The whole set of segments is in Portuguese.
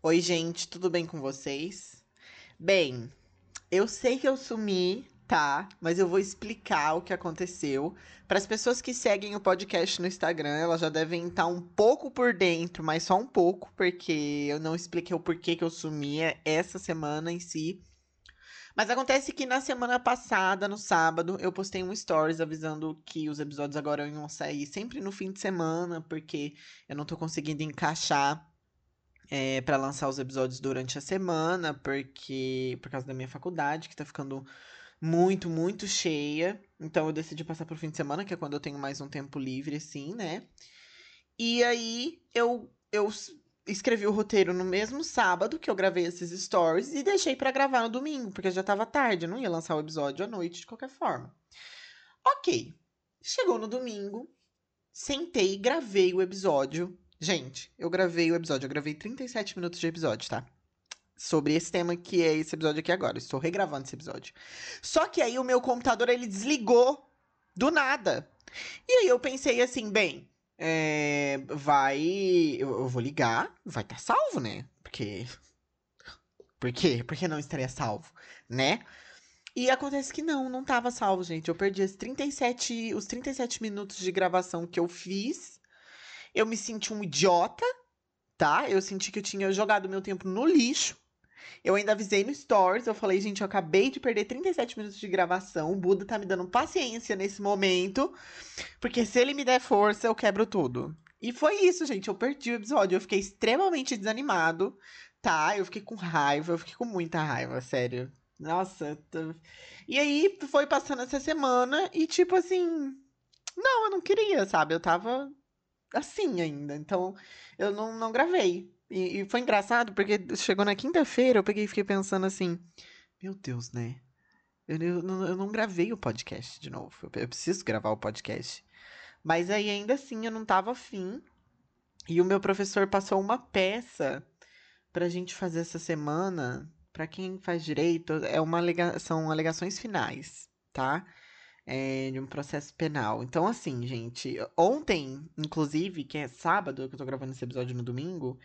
Oi, gente, tudo bem com vocês? Bem, eu sei que eu sumi, tá? Mas eu vou explicar o que aconteceu. Para as pessoas que seguem o podcast no Instagram, elas já devem estar um pouco por dentro, mas só um pouco, porque eu não expliquei o porquê que eu sumi essa semana em si. Mas acontece que na semana passada, no sábado, eu postei um stories avisando que os episódios agora iam sair sempre no fim de semana, porque eu não tô conseguindo encaixar é, para lançar os episódios durante a semana, porque por causa da minha faculdade, que tá ficando muito, muito cheia. Então eu decidi passar pro fim de semana, que é quando eu tenho mais um tempo livre, assim, né? E aí eu, eu escrevi o roteiro no mesmo sábado que eu gravei esses stories e deixei para gravar no domingo, porque já tava tarde, eu não ia lançar o episódio à noite de qualquer forma. Ok. Chegou no domingo, sentei e gravei o episódio Gente, eu gravei o episódio, eu gravei 37 minutos de episódio, tá? Sobre esse tema que é esse episódio aqui agora. estou regravando esse episódio. Só que aí o meu computador ele desligou do nada. E aí eu pensei assim, bem, é, vai. Eu, eu, vou ligar, vai estar tá salvo, né? Porque. Por quê? Porque não estaria salvo, né? E acontece que não, não estava salvo, gente. Eu perdi os 37, os 37 minutos de gravação que eu fiz eu me senti um idiota, tá? Eu senti que eu tinha jogado meu tempo no lixo. Eu ainda avisei no Stories, eu falei, gente, eu acabei de perder 37 minutos de gravação. O Buda tá me dando paciência nesse momento. Porque se ele me der força, eu quebro tudo. E foi isso, gente. Eu perdi o episódio. Eu fiquei extremamente desanimado, tá? Eu fiquei com raiva, eu fiquei com muita raiva, sério. Nossa. Tô... E aí foi passando essa semana e, tipo assim. Não, eu não queria, sabe? Eu tava assim ainda. Então, eu não, não gravei. E, e foi engraçado porque chegou na quinta-feira, eu peguei e fiquei pensando assim: Meu Deus, né? Eu, eu, eu não gravei o podcast de novo. Eu, eu, preciso gravar o podcast. Mas aí ainda assim eu não tava afim. E o meu professor passou uma peça pra gente fazer essa semana. Pra quem faz direito, é uma alega são alegações finais, tá? É, de um processo penal. Então, assim, gente, ontem, inclusive, que é sábado, que eu tô gravando esse episódio no domingo,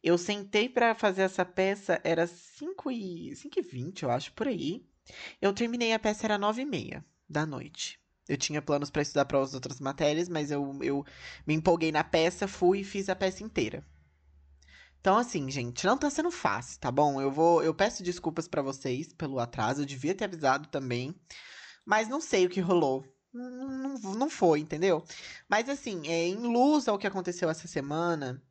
eu sentei para fazer essa peça, era 5 e, 5 e 20, eu acho, por aí. Eu terminei a peça, era 9 e meia da noite. Eu tinha planos para estudar para as outras matérias, mas eu, eu me empolguei na peça, fui e fiz a peça inteira. Então, assim, gente, não tá sendo fácil, tá bom? Eu vou, eu peço desculpas para vocês pelo atraso, eu devia ter avisado também. Mas não sei o que rolou. Não, não, foi, entendeu? Mas assim, é, em luz ao que aconteceu essa semana,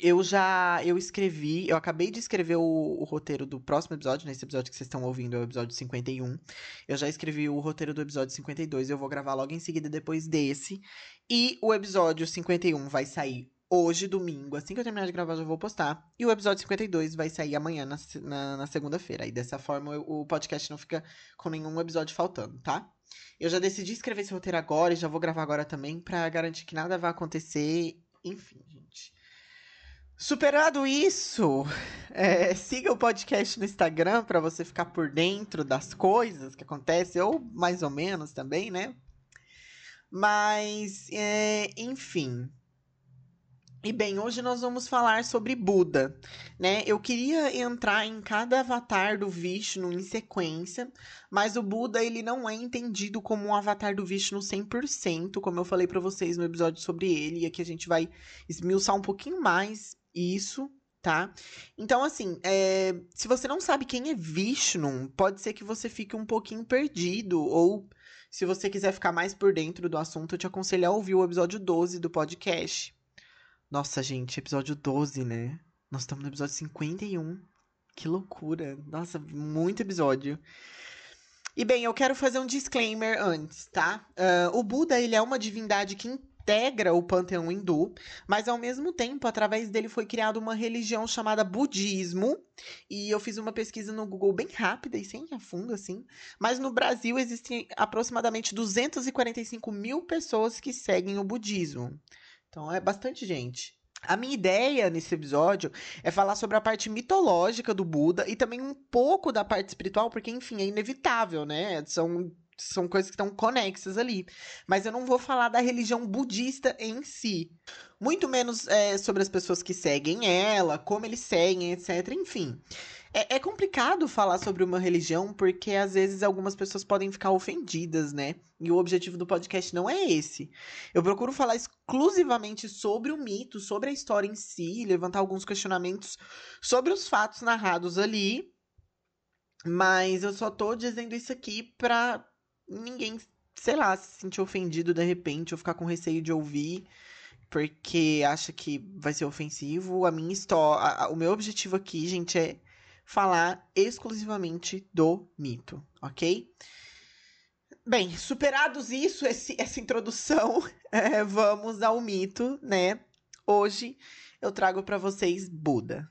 eu já eu escrevi, eu acabei de escrever o, o, roteiro do próximo episódio, nesse episódio que vocês estão ouvindo é o episódio 51. Eu já escrevi o roteiro do episódio 52, eu vou gravar logo em seguida depois desse. E o episódio 51 vai sair hoje, domingo, assim que eu terminar de gravar, já vou postar. E o episódio 52 vai sair amanhã, na, na, na segunda-feira. E dessa forma o podcast não fica com nenhum episódio faltando, tá? Eu já decidi escrever esse roteiro agora e já vou gravar agora também para garantir que nada vai acontecer. Enfim, gente. Superado isso, é, siga o podcast no Instagram para você ficar por dentro das coisas que acontecem, ou mais ou menos também, né? Mas, é, enfim, e bem, hoje nós vamos falar sobre Buda, né? Eu queria entrar em cada avatar do Vishnu em sequência, mas o Buda ele não é entendido como um avatar do Vishnu 100%, como eu falei para vocês no episódio sobre ele, e aqui a gente vai esmiuçar um pouquinho mais isso, tá? Então, assim, é... se você não sabe quem é Vishnu, pode ser que você fique um pouquinho perdido, ou se você quiser ficar mais por dentro do assunto, eu te aconselho a ouvir o episódio 12 do podcast nossa, gente, episódio 12, né? Nós estamos no episódio 51. Que loucura. Nossa, muito episódio. E bem, eu quero fazer um disclaimer antes, tá? Uh, o Buda, ele é uma divindade que integra o panteão hindu, mas ao mesmo tempo, através dele foi criada uma religião chamada budismo. E eu fiz uma pesquisa no Google bem rápida e sem a fundo, assim. Mas no Brasil existem aproximadamente 245 mil pessoas que seguem o budismo. Então é bastante gente. A minha ideia nesse episódio é falar sobre a parte mitológica do Buda e também um pouco da parte espiritual, porque, enfim, é inevitável, né? São são coisas que estão conexas ali. Mas eu não vou falar da religião budista em si. Muito menos é, sobre as pessoas que seguem ela, como eles seguem, etc. Enfim. É, é, complicado falar sobre uma religião porque às vezes algumas pessoas podem ficar ofendidas, né? E o objetivo do podcast não é esse. Eu procuro falar exclusivamente sobre o mito, sobre a história em si, levantar alguns questionamentos sobre os fatos narrados ali. Mas eu só tô dizendo isso aqui pra ninguém, sei lá, se sentir ofendido de repente ou ficar com receio de ouvir porque acha que vai ser ofensivo. A minha história, o meu objetivo aqui, gente, é falar exclusivamente do mito, ok? Bem, superados isso, esse, essa introdução, é, vamos ao mito, né? Hoje eu trago para vocês Buda.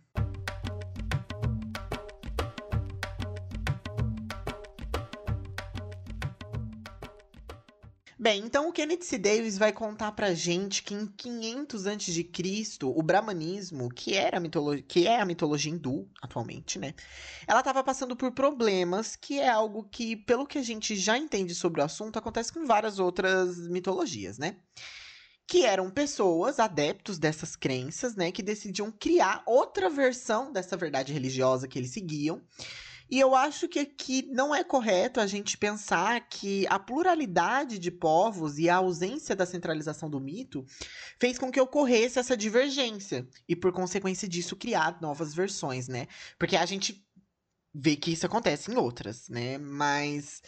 Bem, então o Kenneth C. Davis vai contar pra gente que em 500 a.C., o brahmanismo, que, era que é a mitologia hindu atualmente, né? Ela estava passando por problemas, que é algo que, pelo que a gente já entende sobre o assunto, acontece com várias outras mitologias, né? que eram pessoas adeptos dessas crenças, né, que decidiam criar outra versão dessa verdade religiosa que eles seguiam e eu acho que aqui não é correto a gente pensar que a pluralidade de povos e a ausência da centralização do mito fez com que ocorresse essa divergência e, por consequência disso, criar novas versões, né? Porque a gente vê que isso acontece em outras, né? Mas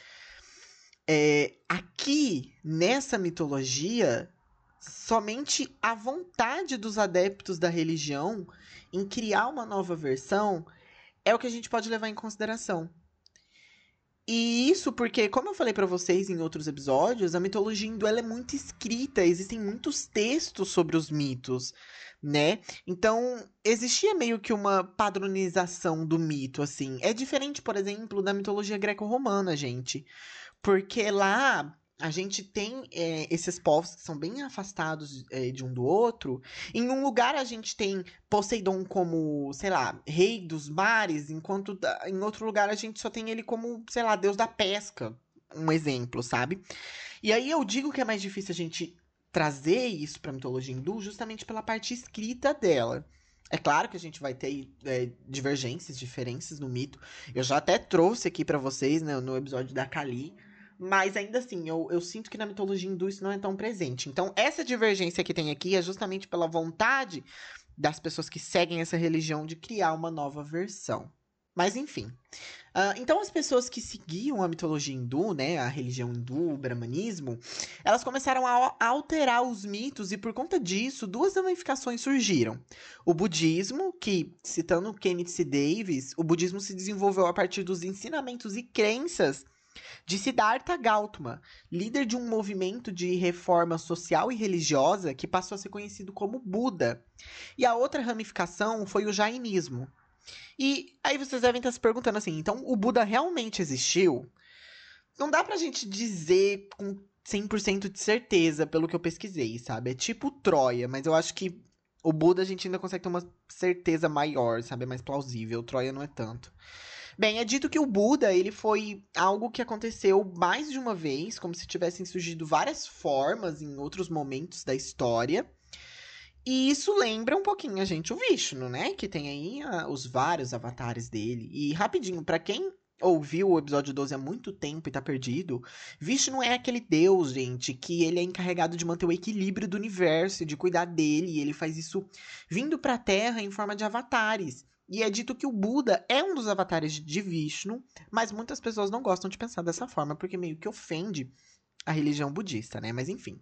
é, aqui, nessa mitologia, somente a vontade dos adeptos da religião em criar uma nova versão é o que a gente pode levar em consideração. E isso porque, como eu falei para vocês em outros episódios, a mitologia hindu é muito escrita, existem muitos textos sobre os mitos, né? Então, existia meio que uma padronização do mito, assim. É diferente, por exemplo, da mitologia greco-romana, gente. Porque lá a gente tem é, esses povos que são bem afastados é, de um do outro. Em um lugar a gente tem Poseidon como, sei lá, rei dos mares, enquanto em outro lugar a gente só tem ele como, sei lá, deus da pesca. Um exemplo, sabe? E aí eu digo que é mais difícil a gente trazer isso para mitologia hindu justamente pela parte escrita dela. É claro que a gente vai ter é, divergências, diferenças no mito. Eu já até trouxe aqui para vocês né, no episódio da Kali mas ainda assim, eu, eu sinto que na mitologia hindu isso não é tão presente. Então, essa divergência que tem aqui é justamente pela vontade das pessoas que seguem essa religião de criar uma nova versão. Mas enfim. Uh, então, as pessoas que seguiam a mitologia hindu, né, a religião hindu, o brahmanismo, elas começaram a alterar os mitos e, por conta disso, duas ramificações surgiram. O budismo, que, citando Kenneth C. Davis, o budismo se desenvolveu a partir dos ensinamentos e crenças de Siddhartha Gautama, líder de um movimento de reforma social e religiosa que passou a ser conhecido como Buda. E a outra ramificação foi o Jainismo. E aí vocês devem estar se perguntando assim: então o Buda realmente existiu? Não dá pra gente dizer com 100% de certeza pelo que eu pesquisei, sabe? É tipo Troia, mas eu acho que o Buda a gente ainda consegue ter uma certeza maior, sabe? É mais plausível. Troia não é tanto. Bem, é dito que o Buda, ele foi algo que aconteceu mais de uma vez, como se tivessem surgido várias formas em outros momentos da história. E isso lembra um pouquinho a gente o Vishnu, né? Que tem aí ah, os vários avatares dele. E rapidinho, para quem ouviu o episódio 12 há muito tempo e tá perdido, Vishnu é aquele deus, gente, que ele é encarregado de manter o equilíbrio do universo, de cuidar dele, e ele faz isso vindo pra Terra em forma de avatares. E é dito que o Buda é um dos avatares de Vishnu, mas muitas pessoas não gostam de pensar dessa forma, porque meio que ofende a religião budista, né? Mas enfim.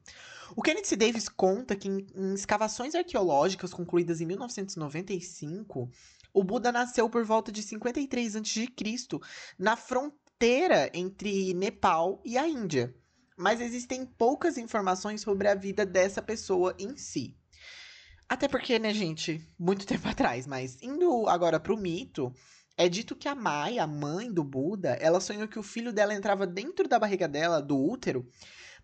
O Kenneth. Davis conta que em, em escavações arqueológicas concluídas em 1995, o Buda nasceu por volta de 53 a.C., na fronteira entre Nepal e a Índia. Mas existem poucas informações sobre a vida dessa pessoa em si. Até porque, né, gente, muito tempo atrás, mas indo agora pro mito, é dito que a Maia, a mãe do Buda, ela sonhou que o filho dela entrava dentro da barriga dela, do útero,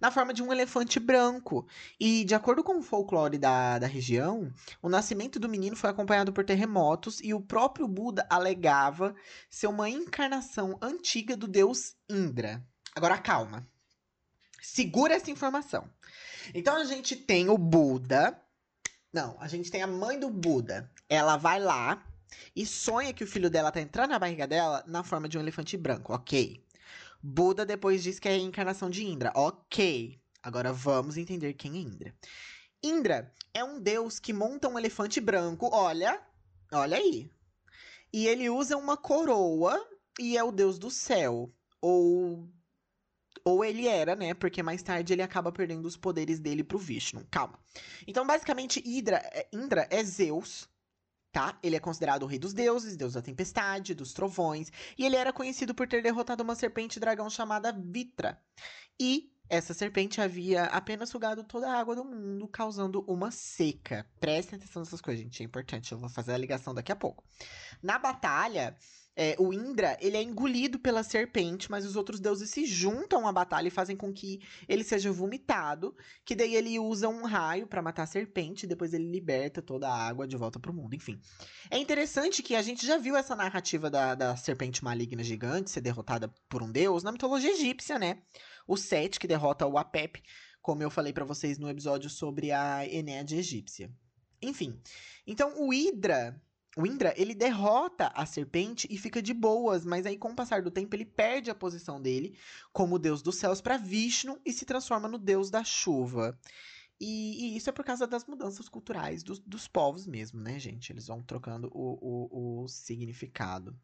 na forma de um elefante branco. E, de acordo com o folclore da, da região, o nascimento do menino foi acompanhado por terremotos e o próprio Buda alegava ser uma encarnação antiga do deus Indra. Agora calma. Segura essa informação. Então a gente tem o Buda. Não, a gente tem a mãe do Buda. Ela vai lá e sonha que o filho dela tá entrando na barriga dela na forma de um elefante branco. Ok. Buda depois diz que é a encarnação de Indra. Ok. Agora vamos entender quem é Indra. Indra é um deus que monta um elefante branco. Olha, olha aí. E ele usa uma coroa e é o deus do céu. Ou ou ele era, né? Porque mais tarde ele acaba perdendo os poderes dele pro Vishnu. Calma. Então, basicamente, é, Indra é Zeus, tá? Ele é considerado o rei dos deuses, deus da tempestade, dos trovões, e ele era conhecido por ter derrotado uma serpente dragão chamada Vitra. E essa serpente havia apenas sugado toda a água do mundo, causando uma seca. Prestem atenção nessas coisas, gente, é importante. Eu vou fazer a ligação daqui a pouco. Na batalha, é, o Indra, ele é engolido pela serpente, mas os outros deuses se juntam à batalha e fazem com que ele seja vomitado, que daí ele usa um raio para matar a serpente depois ele liberta toda a água de volta pro mundo, enfim. É interessante que a gente já viu essa narrativa da, da serpente maligna gigante ser derrotada por um deus na mitologia egípcia, né? O Set, que derrota o Apep, como eu falei para vocês no episódio sobre a Enéade egípcia. Enfim, então o Hidra o Indra, ele derrota a serpente e fica de boas, mas aí com o passar do tempo ele perde a posição dele como deus dos céus para Vishnu e se transforma no deus da chuva. E, e isso é por causa das mudanças culturais dos, dos povos mesmo, né, gente? Eles vão trocando o, o, o significado.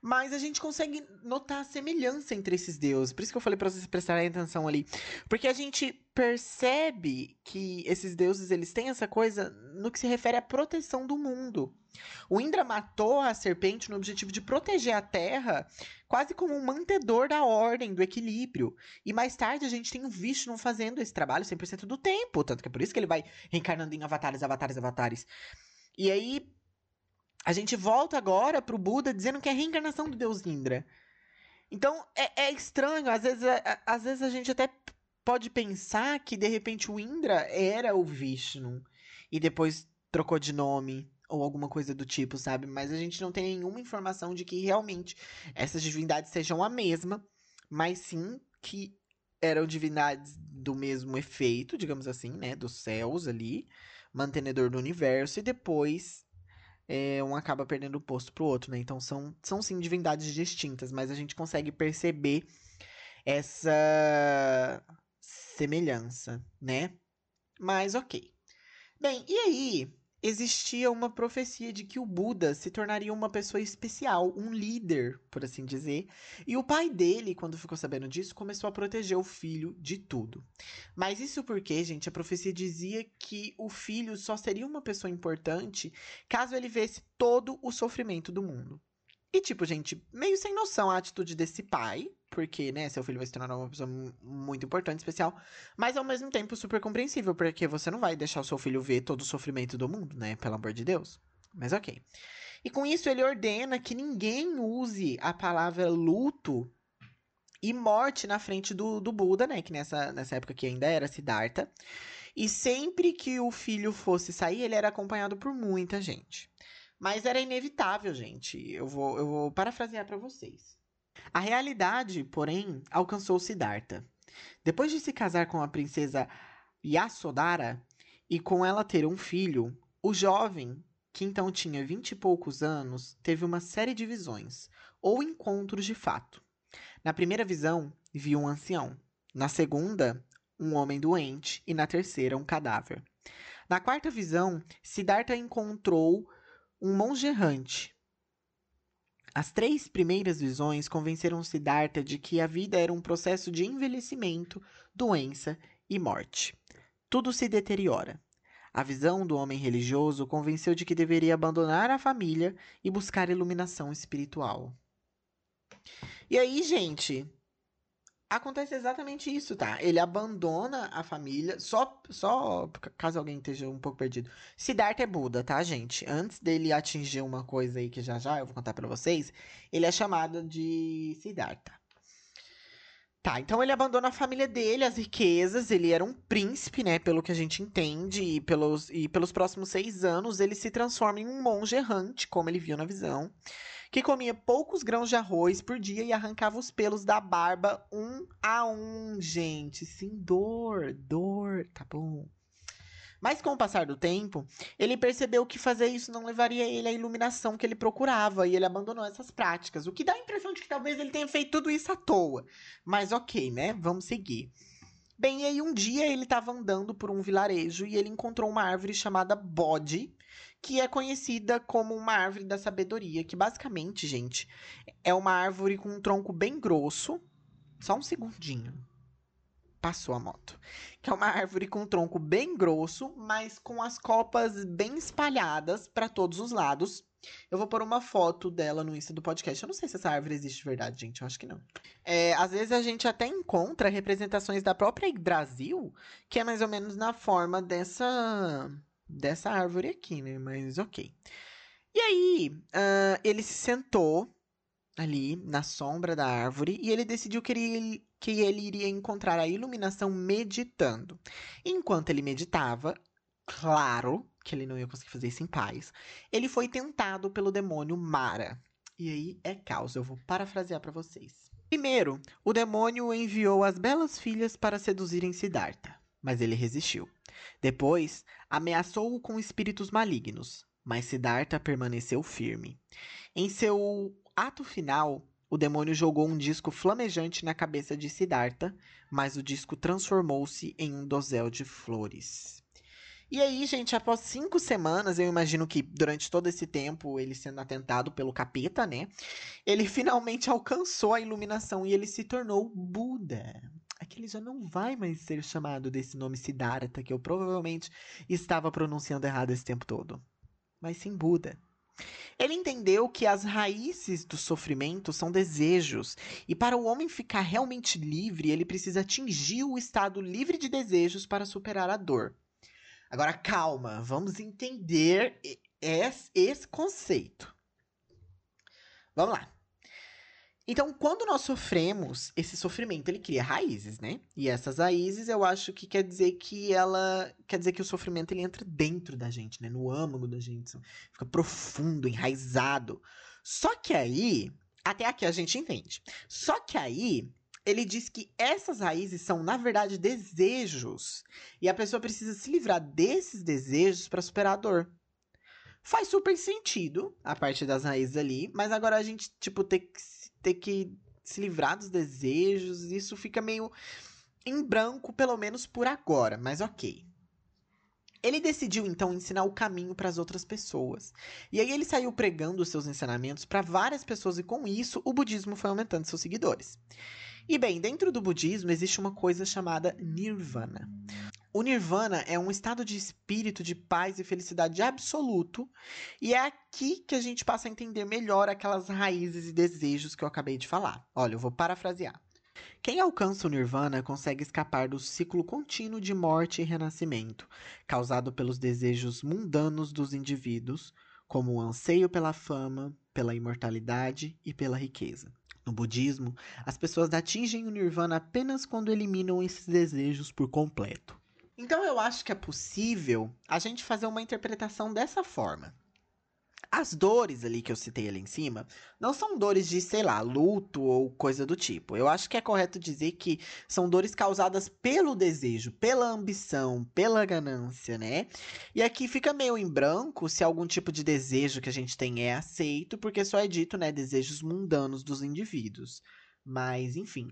Mas a gente consegue notar a semelhança entre esses deuses. Por isso que eu falei para vocês prestarem atenção ali. Porque a gente percebe que esses deuses eles têm essa coisa no que se refere à proteção do mundo. O Indra matou a serpente no objetivo de proteger a Terra, quase como um mantedor da ordem, do equilíbrio. E mais tarde a gente tem o Vishnu fazendo esse trabalho 100% do tempo. Tanto que é por isso que ele vai reencarnando em avatares, avatares, avatares. E aí, a gente volta agora pro Buda dizendo que é a reencarnação do deus Indra. Então é, é estranho, às vezes, é, às vezes a gente até pode pensar que de repente o Indra era o Vishnu e depois trocou de nome ou alguma coisa do tipo, sabe? Mas a gente não tem nenhuma informação de que realmente essas divindades sejam a mesma, mas sim que eram divindades do mesmo efeito, digamos assim, né, dos céus ali, mantenedor do universo e depois é, um acaba perdendo o posto pro outro, né? Então são, são sim divindades distintas, mas a gente consegue perceber essa semelhança, né? Mas ok. Bem, e aí existia uma profecia de que o Buda se tornaria uma pessoa especial, um líder, por assim dizer. E o pai dele, quando ficou sabendo disso, começou a proteger o filho de tudo. Mas isso porque, gente, a profecia dizia que o filho só seria uma pessoa importante caso ele vesse todo o sofrimento do mundo. E, tipo, gente, meio sem noção a atitude desse pai, porque, né, seu filho vai se tornar uma pessoa muito importante, especial, mas ao mesmo tempo super compreensível, porque você não vai deixar o seu filho ver todo o sofrimento do mundo, né, pelo amor de Deus. Mas ok. E com isso ele ordena que ninguém use a palavra luto e morte na frente do, do Buda, né, que nessa, nessa época que ainda era Siddhartha. E sempre que o filho fosse sair, ele era acompanhado por muita gente. Mas era inevitável, gente. Eu vou, eu vou parafrasear para vocês. A realidade, porém, alcançou Siddhartha. Depois de se casar com a princesa Yasodhara e com ela ter um filho, o jovem, que então tinha vinte e poucos anos, teve uma série de visões, ou encontros de fato. Na primeira visão, viu um ancião. Na segunda, um homem doente. E na terceira, um cadáver. Na quarta visão, Siddhartha encontrou um monge errante. As três primeiras visões convenceram Siddhartha de que a vida era um processo de envelhecimento, doença e morte. Tudo se deteriora. A visão do homem religioso convenceu de que deveria abandonar a família e buscar iluminação espiritual. E aí, gente, acontece exatamente isso, tá? Ele abandona a família, só, só caso alguém esteja um pouco perdido. Siddhartha é Buda, tá, gente? Antes dele atingir uma coisa aí que já já eu vou contar para vocês, ele é chamado de Siddhartha. Tá, então ele abandona a família dele, as riquezas, ele era um príncipe, né, pelo que a gente entende, e pelos, e pelos próximos seis anos ele se transforma em um monge errante, como ele viu na visão que comia poucos grãos de arroz por dia e arrancava os pelos da barba um a um, gente. Sim, dor, dor, tá bom. Mas com o passar do tempo, ele percebeu que fazer isso não levaria ele à iluminação que ele procurava e ele abandonou essas práticas. O que dá a impressão de que talvez ele tenha feito tudo isso à toa. Mas ok, né? Vamos seguir. Bem, e aí um dia ele estava andando por um vilarejo e ele encontrou uma árvore chamada bode, que é conhecida como uma árvore da sabedoria, que basicamente, gente, é uma árvore com um tronco bem grosso. Só um segundinho. Passou a moto. Que é uma árvore com um tronco bem grosso, mas com as copas bem espalhadas para todos os lados. Eu vou pôr uma foto dela no Insta do podcast. Eu não sei se essa árvore existe de verdade, gente. Eu acho que não. É, às vezes a gente até encontra representações da própria Brasil, que é mais ou menos na forma dessa dessa árvore aqui, né? Mas ok. E aí, uh, ele se sentou ali na sombra da árvore e ele decidiu que ele, que ele iria encontrar a iluminação meditando. Enquanto ele meditava, claro que ele não ia conseguir fazer isso em paz, ele foi tentado pelo demônio Mara. E aí é caos, eu vou parafrasear para vocês. Primeiro, o demônio enviou as belas filhas para seduzirem Siddhartha, mas ele resistiu. Depois, ameaçou-o com espíritos malignos, mas Siddhartha permaneceu firme. Em seu ato final, o demônio jogou um disco flamejante na cabeça de Siddhartha, mas o disco transformou-se em um dosel de flores. E aí, gente, após cinco semanas, eu imagino que durante todo esse tempo, ele sendo atentado pelo capeta, né? Ele finalmente alcançou a iluminação e ele se tornou Buda que ele já não vai mais ser chamado desse nome Siddhartha, que eu provavelmente estava pronunciando errado esse tempo todo, mas sim Buda. Ele entendeu que as raízes do sofrimento são desejos, e para o homem ficar realmente livre, ele precisa atingir o estado livre de desejos para superar a dor. Agora, calma, vamos entender esse conceito. Vamos lá. Então, quando nós sofremos, esse sofrimento ele cria raízes, né? E essas raízes eu acho que quer dizer que ela quer dizer que o sofrimento ele entra dentro da gente, né? No âmago da gente, fica profundo, enraizado. Só que aí, até aqui a gente entende. Só que aí ele diz que essas raízes são, na verdade, desejos. E a pessoa precisa se livrar desses desejos para superar a dor. Faz super sentido a parte das raízes ali, mas agora a gente, tipo, tem que ter que se livrar dos desejos, isso fica meio em branco, pelo menos por agora, mas ok. Ele decidiu então ensinar o caminho para as outras pessoas. E aí ele saiu pregando os seus ensinamentos para várias pessoas e com isso o budismo foi aumentando seus seguidores. E bem, dentro do budismo existe uma coisa chamada nirvana. O nirvana é um estado de espírito de paz e felicidade absoluto, e é aqui que a gente passa a entender melhor aquelas raízes e desejos que eu acabei de falar. Olha, eu vou parafrasear. Quem alcança o nirvana consegue escapar do ciclo contínuo de morte e renascimento, causado pelos desejos mundanos dos indivíduos, como o anseio pela fama, pela imortalidade e pela riqueza. No budismo, as pessoas atingem o nirvana apenas quando eliminam esses desejos por completo. Então eu acho que é possível a gente fazer uma interpretação dessa forma. As dores ali que eu citei ali em cima não são dores de, sei lá, luto ou coisa do tipo. Eu acho que é correto dizer que são dores causadas pelo desejo, pela ambição, pela ganância, né? E aqui fica meio em branco se algum tipo de desejo que a gente tem é aceito, porque só é dito, né, desejos mundanos dos indivíduos. Mas, enfim.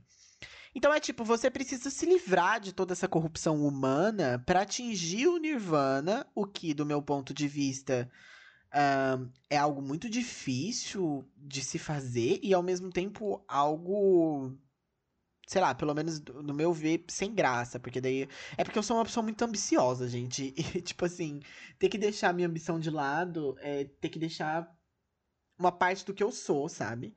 Então é tipo, você precisa se livrar de toda essa corrupção humana para atingir o nirvana, o que, do meu ponto de vista, uh, é algo muito difícil de se fazer e ao mesmo tempo algo. Sei lá, pelo menos no meu ver, sem graça, porque daí. É porque eu sou uma pessoa muito ambiciosa, gente. E, tipo assim, ter que deixar minha ambição de lado é ter que deixar uma parte do que eu sou, sabe?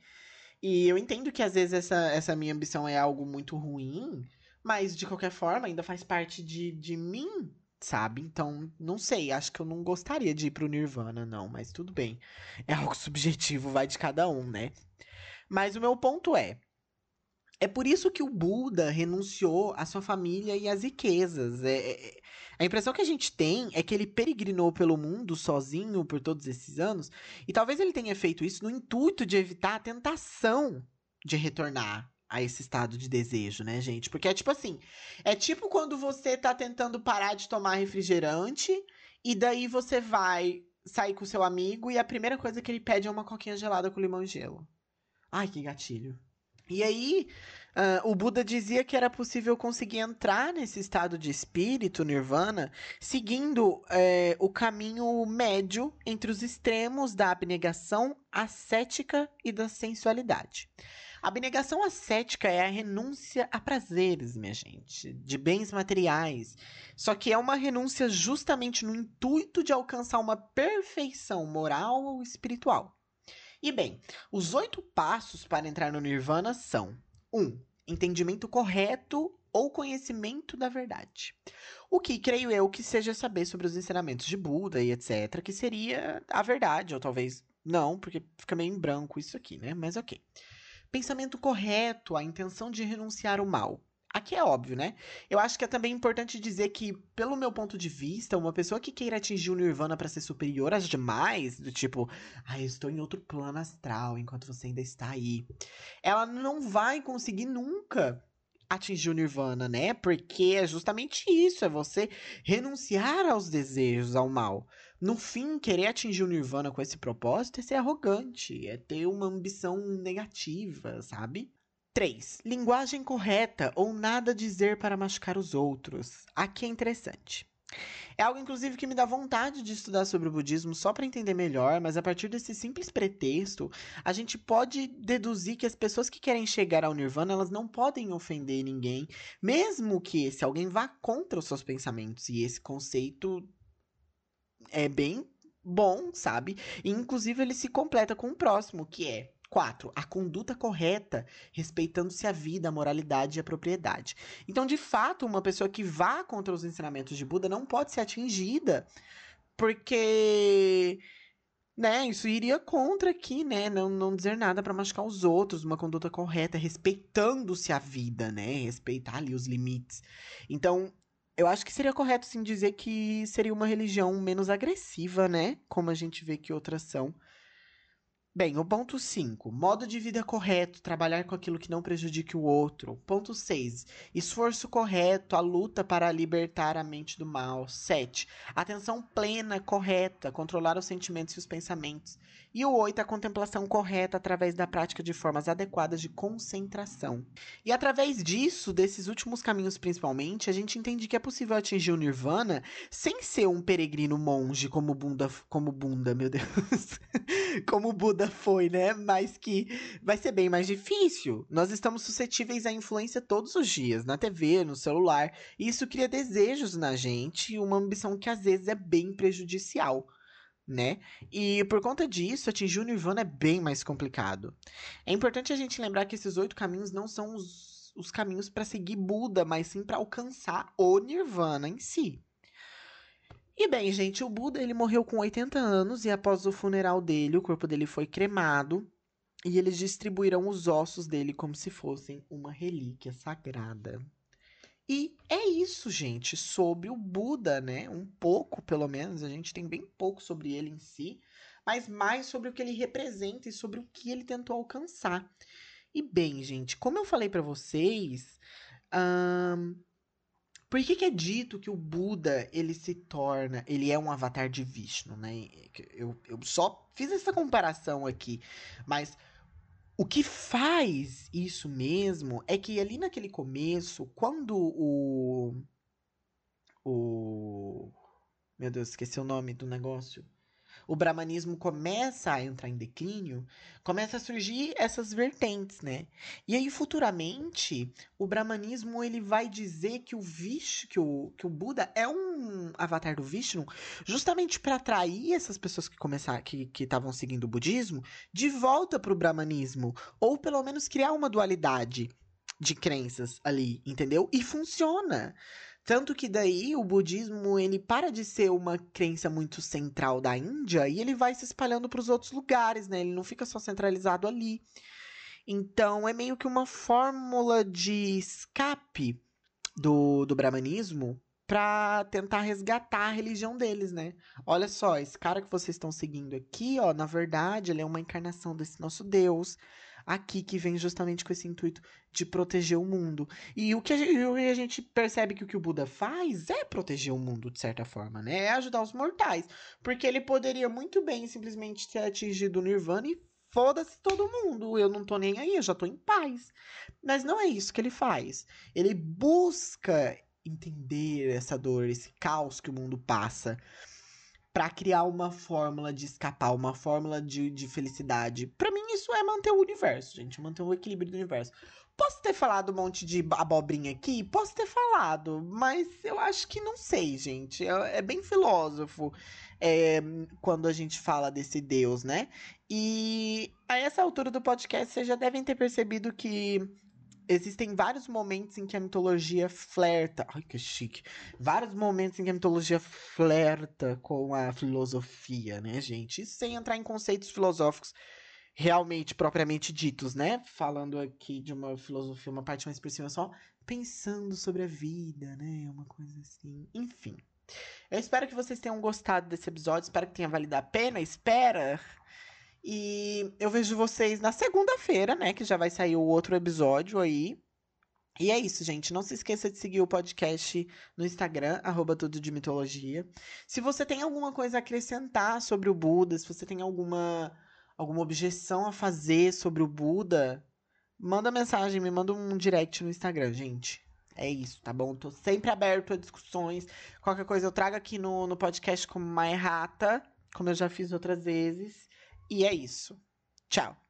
E eu entendo que às vezes essa, essa minha ambição é algo muito ruim, mas de qualquer forma ainda faz parte de, de mim, sabe? Então, não sei, acho que eu não gostaria de ir pro Nirvana, não, mas tudo bem. É algo subjetivo, vai de cada um, né? Mas o meu ponto é. É por isso que o Buda renunciou à sua família e às riquezas. É, é, a impressão que a gente tem é que ele peregrinou pelo mundo sozinho por todos esses anos, e talvez ele tenha feito isso no intuito de evitar a tentação de retornar a esse estado de desejo, né, gente? Porque é tipo assim, é tipo quando você tá tentando parar de tomar refrigerante e daí você vai sair com seu amigo e a primeira coisa que ele pede é uma coquinha gelada com limão e gelo. Ai, que gatilho. E aí, uh, o Buda dizia que era possível conseguir entrar nesse estado de espírito, nirvana, seguindo é, o caminho médio entre os extremos da abnegação ascética e da sensualidade. A abnegação ascética é a renúncia a prazeres, minha gente, de bens materiais. Só que é uma renúncia justamente no intuito de alcançar uma perfeição moral ou espiritual. E bem, os oito passos para entrar no Nirvana são: 1. Um, entendimento correto ou conhecimento da verdade. O que creio eu que seja saber sobre os ensinamentos de Buda e etc, que seria a verdade, ou talvez não, porque fica meio em branco isso aqui, né? Mas ok. Pensamento correto, a intenção de renunciar ao mal. Aqui é óbvio, né? Eu acho que é também importante dizer que, pelo meu ponto de vista, uma pessoa que queira atingir o Nirvana para ser superior às demais, do tipo, ah, eu estou em outro plano astral enquanto você ainda está aí, ela não vai conseguir nunca atingir o Nirvana, né? Porque é justamente isso, é você renunciar aos desejos, ao mal. No fim, querer atingir o Nirvana com esse propósito é ser arrogante, é ter uma ambição negativa, sabe? 3. Linguagem correta ou nada dizer para machucar os outros. Aqui é interessante. É algo, inclusive, que me dá vontade de estudar sobre o budismo só para entender melhor, mas a partir desse simples pretexto, a gente pode deduzir que as pessoas que querem chegar ao nirvana, elas não podem ofender ninguém, mesmo que esse alguém vá contra os seus pensamentos. E esse conceito é bem bom, sabe? E, inclusive, ele se completa com o próximo, que é 4. A conduta correta, respeitando-se a vida, a moralidade e a propriedade. Então, de fato, uma pessoa que vá contra os ensinamentos de Buda não pode ser atingida, porque né, isso iria contra aqui, né, não, não dizer nada para machucar os outros, uma conduta correta, respeitando-se a vida, né, respeitar ali os limites. Então, eu acho que seria correto sim dizer que seria uma religião menos agressiva, né, como a gente vê que outras são. Bem, o ponto 5. Modo de vida correto, trabalhar com aquilo que não prejudique o outro. Ponto 6. Esforço correto, a luta para libertar a mente do mal. 7. Atenção plena, correta, controlar os sentimentos e os pensamentos. E o 8, a contemplação correta através da prática de formas adequadas de concentração. E através disso, desses últimos caminhos principalmente, a gente entende que é possível atingir o nirvana sem ser um peregrino monge como Bunda, como Bunda, meu Deus. como Buda foi, né? Mas que vai ser bem mais difícil. Nós estamos suscetíveis à influência todos os dias, na TV, no celular, e isso cria desejos na gente e uma ambição que às vezes é bem prejudicial né? E por conta disso, atingir o Nirvana é bem mais complicado. É importante a gente lembrar que esses oito caminhos não são os, os caminhos para seguir Buda, mas sim para alcançar o Nirvana em si. E bem, gente, o Buda ele morreu com 80 anos e após o funeral dele, o corpo dele foi cremado e eles distribuíram os ossos dele como se fossem uma relíquia sagrada. E é isso, gente, sobre o Buda, né? Um pouco, pelo menos, a gente tem bem pouco sobre ele em si, mas mais sobre o que ele representa e sobre o que ele tentou alcançar. E bem, gente, como eu falei para vocês, por que, que, é dito que o Buda ele se torna, ele é um avatar de Vishnu, né? Eu, eu só fiz essa comparação aqui, mas o que faz isso mesmo é que ali naquele começo, quando o. O. Meu Deus, esqueci o nome do negócio o brahmanismo começa a entrar em declínio, começa a surgir essas vertentes, né? E aí futuramente o brahmanismo ele vai dizer que o Vishnu, que o, que o Buda é um avatar do Vishnu, justamente para atrair essas pessoas que começaram que estavam seguindo o budismo de volta para o brahmanismo, ou pelo menos criar uma dualidade de crenças ali, entendeu? E funciona. Tanto que daí o budismo ele para de ser uma crença muito central da Índia e ele vai se espalhando para os outros lugares, né? Ele não fica só centralizado ali. Então é meio que uma fórmula de escape do, do brahmanismo para tentar resgatar a religião deles, né? Olha só, esse cara que vocês estão seguindo aqui, ó, na verdade, ele é uma encarnação desse nosso Deus aqui que vem justamente com esse intuito de proteger o mundo. E o que a gente, a gente percebe que o que o Buda faz é proteger o mundo, de certa forma, né? É ajudar os mortais. Porque ele poderia muito bem simplesmente ter atingido o Nirvana e foda-se todo mundo, eu não tô nem aí, eu já tô em paz. Mas não é isso que ele faz. Ele busca entender essa dor, esse caos que o mundo passa, para criar uma fórmula de escapar, uma fórmula de, de felicidade. Para mim, isso é manter o universo, gente, manter o equilíbrio do universo. Posso ter falado um monte de abobrinha aqui? Posso ter falado, mas eu acho que não sei, gente. É, é bem filósofo é, quando a gente fala desse Deus, né? E a essa altura do podcast, vocês já devem ter percebido que existem vários momentos em que a mitologia flerta. Ai, que chique. Vários momentos em que a mitologia flerta com a filosofia, né, gente? Isso sem entrar em conceitos filosóficos realmente propriamente ditos, né? Falando aqui de uma filosofia, uma parte mais por cima, só pensando sobre a vida, né? Uma coisa assim. Enfim. Eu espero que vocês tenham gostado desse episódio, espero que tenha valido a pena. Espera e eu vejo vocês na segunda-feira, né? Que já vai sair o outro episódio aí. E é isso, gente. Não se esqueça de seguir o podcast no Instagram, arroba tudo de mitologia. Se você tem alguma coisa a acrescentar sobre o Buda, se você tem alguma, alguma objeção a fazer sobre o Buda, manda mensagem, me manda um direct no Instagram, gente. É isso, tá bom? Tô sempre aberto a discussões. Qualquer coisa eu trago aqui no, no podcast como uma errata, como eu já fiz outras vezes. E é isso. Tchau.